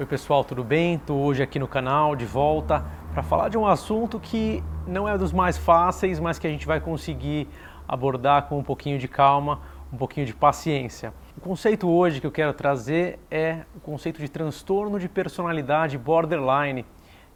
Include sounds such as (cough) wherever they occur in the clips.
Oi pessoal, tudo bem? Estou hoje aqui no canal de volta para falar de um assunto que não é dos mais fáceis, mas que a gente vai conseguir abordar com um pouquinho de calma, um pouquinho de paciência. O conceito hoje que eu quero trazer é o conceito de transtorno de personalidade borderline.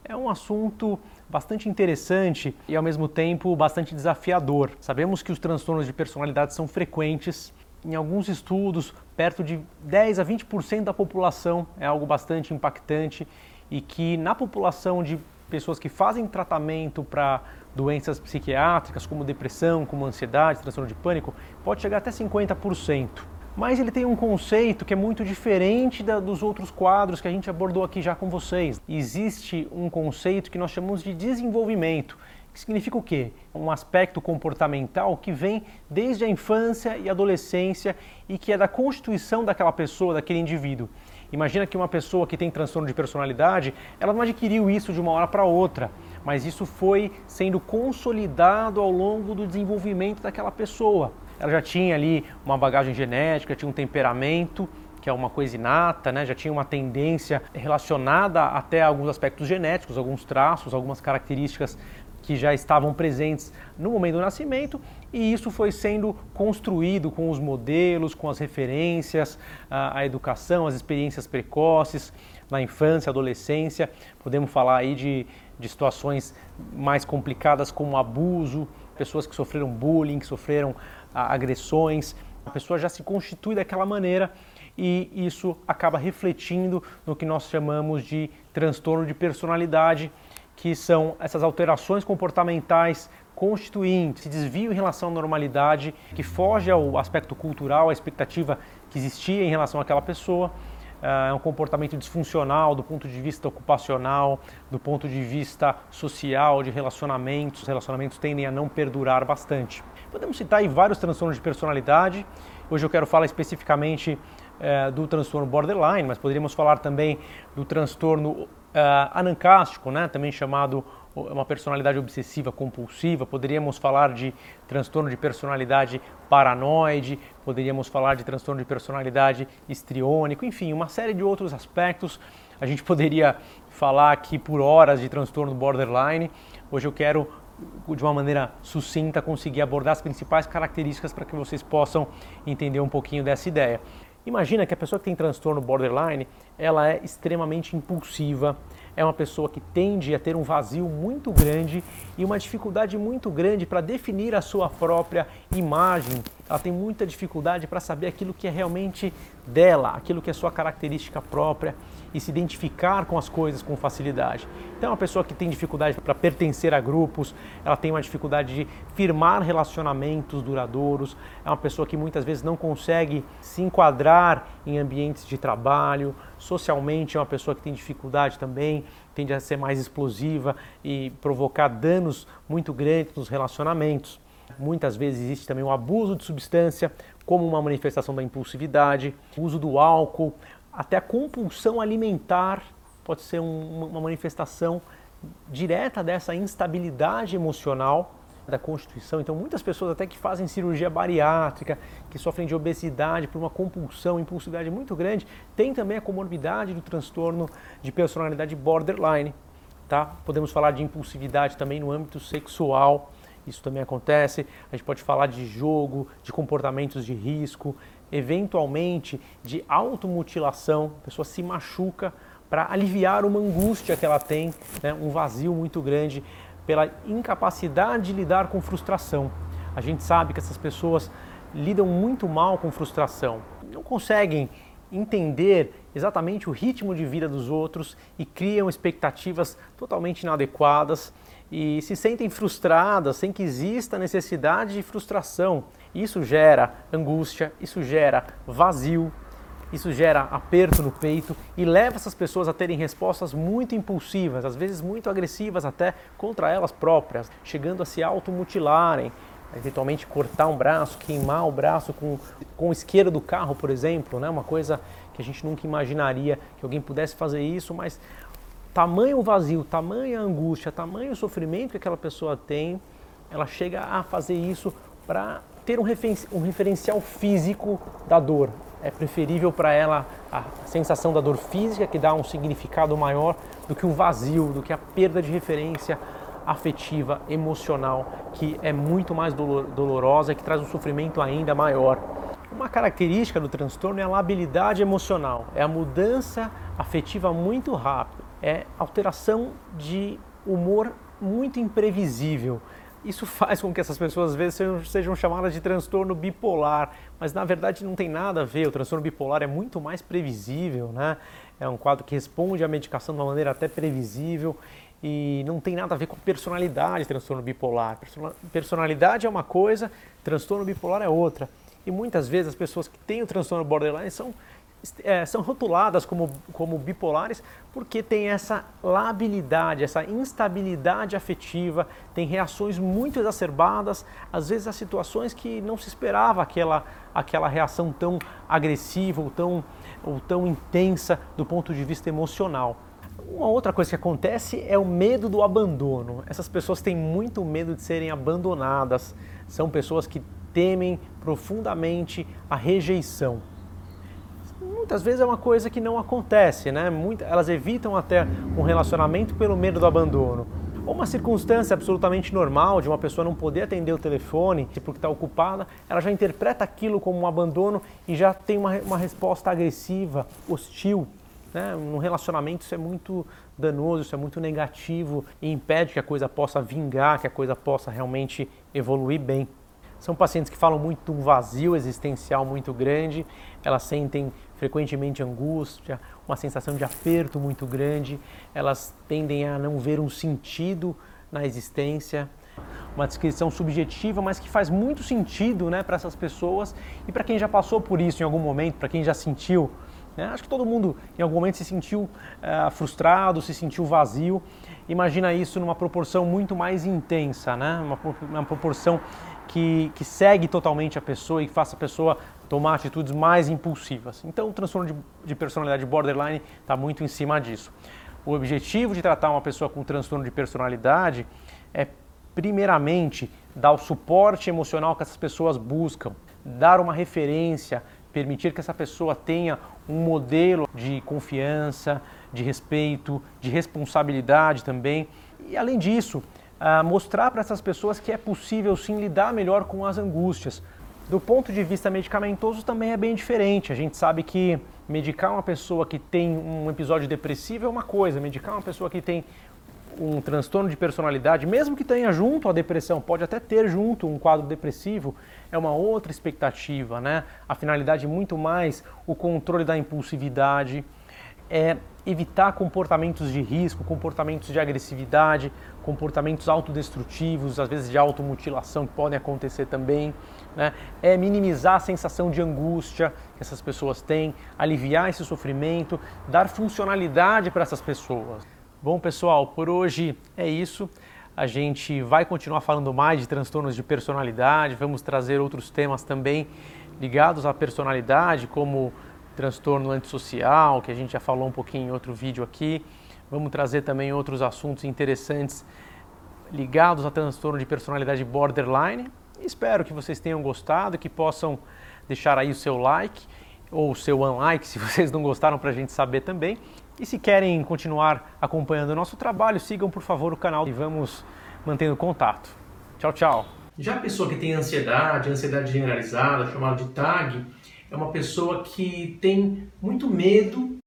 É um assunto bastante interessante e ao mesmo tempo bastante desafiador. Sabemos que os transtornos de personalidade são frequentes em alguns estudos, perto de 10 a 20% da população é algo bastante impactante e que na população de pessoas que fazem tratamento para doenças psiquiátricas, como depressão, como ansiedade, transtorno de pânico, pode chegar até 50%. Mas ele tem um conceito que é muito diferente da, dos outros quadros que a gente abordou aqui já com vocês. Existe um conceito que nós chamamos de desenvolvimento, significa o quê? Um aspecto comportamental que vem desde a infância e adolescência e que é da constituição daquela pessoa, daquele indivíduo. Imagina que uma pessoa que tem transtorno de personalidade, ela não adquiriu isso de uma hora para outra, mas isso foi sendo consolidado ao longo do desenvolvimento daquela pessoa. Ela já tinha ali uma bagagem genética, tinha um temperamento, que é uma coisa inata, né? já tinha uma tendência relacionada até a alguns aspectos genéticos, alguns traços, algumas características que já estavam presentes no momento do nascimento e isso foi sendo construído com os modelos, com as referências, a, educação, as experiências precoces na infância, adolescência. Podemos falar aí de, de situações mais complicadas como abuso, pessoas que sofreram bullying, que sofreram a, agressões. A pessoa já se constitui daquela maneira e isso acaba refletindo no que nós chamamos de transtorno de personalidade que são essas alterações comportamentais constituintes, esse desvio em relação à normalidade, que foge ao aspecto cultural, à expectativa que existia em relação àquela pessoa. É um comportamento disfuncional do ponto de vista ocupacional, do ponto de vista social, de relacionamentos. Os relacionamentos tendem a não perdurar bastante. Podemos citar aí vários transtornos de personalidade. Hoje eu quero falar especificamente é, do transtorno borderline, mas poderíamos falar também do transtorno anancástico, né, também chamado uma personalidade obsessiva compulsiva, poderíamos falar de transtorno de personalidade paranoide, poderíamos falar de transtorno de personalidade histriônico, enfim, uma série de outros aspectos. A gente (laughs) poderia falar aqui por horas de transtorno borderline. Hoje eu quero de uma maneira sucinta conseguir abordar as principais características para que vocês possam entender um pouquinho dessa ideia. Imagina que a pessoa que tem transtorno borderline, ela é extremamente impulsiva, é uma pessoa que tende a ter um vazio muito grande e uma dificuldade muito grande para definir a sua própria imagem. Ela tem muita dificuldade para saber aquilo que é realmente dela, aquilo que é sua característica própria e se identificar com as coisas com facilidade. Então, é uma pessoa que tem dificuldade para pertencer a grupos, ela tem uma dificuldade de firmar relacionamentos duradouros, é uma pessoa que muitas vezes não consegue se enquadrar em ambientes de trabalho, socialmente é uma pessoa que tem dificuldade também, tende a ser mais explosiva e provocar danos muito grandes nos relacionamentos. Muitas vezes existe também o abuso de substância como uma manifestação da impulsividade, o uso do álcool, até a compulsão alimentar pode ser um, uma manifestação direta dessa instabilidade emocional da constituição. Então, muitas pessoas até que fazem cirurgia bariátrica, que sofrem de obesidade por uma compulsão, impulsividade muito grande, tem também a comorbidade do transtorno de personalidade borderline. Tá? Podemos falar de impulsividade também no âmbito sexual. Isso também acontece. A gente pode falar de jogo, de comportamentos de risco, eventualmente de automutilação. A pessoa se machuca para aliviar uma angústia que ela tem, né? um vazio muito grande pela incapacidade de lidar com frustração. A gente sabe que essas pessoas lidam muito mal com frustração, não conseguem entender exatamente o ritmo de vida dos outros e criam expectativas totalmente inadequadas e se sentem frustradas sem que exista necessidade de frustração. Isso gera angústia, isso gera vazio, isso gera aperto no peito e leva essas pessoas a terem respostas muito impulsivas, às vezes muito agressivas até contra elas próprias, chegando a se automutilarem, eventualmente cortar um braço, queimar o braço com, com isqueiro do carro, por exemplo, né? uma coisa que a gente nunca imaginaria que alguém pudesse fazer isso, mas tamanho vazio, tamanha angústia, tamanho sofrimento que aquela pessoa tem, ela chega a fazer isso para ter um, referencial físico da dor. é preferível para ela a sensação da dor física, que dá um significado maior, do que o vazio, do que a perda de referência afetiva, emocional, que é muito mais dolorosa e que traz um sofrimento ainda maior. Uma característica do transtorno é a labilidade emocional, é a mudança afetiva muito rápida, é alteração de humor muito imprevisível. Isso faz com que essas pessoas às vezes sejam, sejam, chamadas de transtorno bipolar, mas na verdade não tem nada a ver. O transtorno bipolar é muito mais previsível, né? É um quadro que responde à medicação de uma maneira até previsível e não tem nada a ver com personalidade, transtorno bipolar. Personalidade é uma coisa, transtorno bipolar é outra. E muitas vezes as pessoas que têm o transtorno borderline são é, são rotuladas como, como bipolares porque tem essa labilidade, essa instabilidade afetiva, tem reações muito exacerbadas, às vezes a situações que não se esperava aquela, aquela reação tão agressiva ou tão, ou tão intensa do ponto de vista emocional. Uma outra coisa que acontece é o medo do abandono. Essas pessoas têm muito medo de serem abandonadas, são pessoas que temem profundamente a rejeição muitas vezes é uma coisa que não acontece, né? Muita, elas evitam até um relacionamento pelo medo do abandono. Ou uma circunstância absolutamente normal de uma pessoa não poder atender o telefone porque está ocupada, ela já interpreta aquilo como um abandono e já tem uma, uma resposta agressiva, hostil. Né? No relacionamento isso é muito danoso, isso é muito negativo e impede que a coisa possa vingar, que a coisa possa realmente evoluir bem. São pacientes que falam muito de um vazio existencial muito grande, elas sentem frequentemente angústia, uma sensação de aperto muito grande, elas tendem a não ver um sentido na existência, uma descrição subjetiva, mas que faz muito sentido né, para essas pessoas e para quem já passou por isso em algum momento, para quem já sentiu. Né? Acho que todo mundo em algum momento se sentiu uh, frustrado, se sentiu vazio. Imagina isso numa proporção muito mais intensa, né? uma, uma proporção que, que segue totalmente a pessoa e faça a pessoa tomar atitudes mais impulsivas. Então, o transtorno de, de personalidade borderline está muito em cima disso. O objetivo de tratar uma pessoa com transtorno de personalidade é, primeiramente, dar o suporte emocional que essas pessoas buscam, dar uma referência, permitir que essa pessoa tenha um modelo de confiança, de respeito, de responsabilidade também. E, além disso, uh, mostrar para essas pessoas que é possível sim lidar melhor com as angústias. Do ponto de vista medicamentoso também é bem diferente. A gente sabe que medicar uma pessoa que tem um episódio depressivo é uma coisa, medicar uma pessoa que tem um transtorno de personalidade, mesmo que tenha junto a depressão, pode até ter junto um quadro depressivo, é uma outra expectativa, né? A finalidade é muito mais o controle da impulsividade, é evitar comportamentos de risco, comportamentos de agressividade, comportamentos autodestrutivos, às vezes de automutilação que podem acontecer também, né? é minimizar a sensação de angústia que essas pessoas têm, aliviar esse sofrimento, dar funcionalidade para essas pessoas. Bom, pessoal, por hoje é isso. A gente vai continuar falando mais de transtornos de personalidade, vamos trazer outros temas também ligados à personalidade, como transtorno antissocial, que a gente já falou um pouquinho em outro vídeo aqui. Vamos trazer também outros assuntos interessantes ligados a transtorno de personalidade borderline. Espero que vocês tenham gostado, que possam deixar aí o seu like ou o seu unlike (laughs) se vocês não gostaram para a gente saber também. E se querem continuar acompanhando o nosso trabalho, sigam por favor o canal e vamos mantendo contato. Tchau, tchau. Já a pessoa que tem ansiedade, ansiedade generalizada, chamada de TAG, é uma pessoa que tem muito medo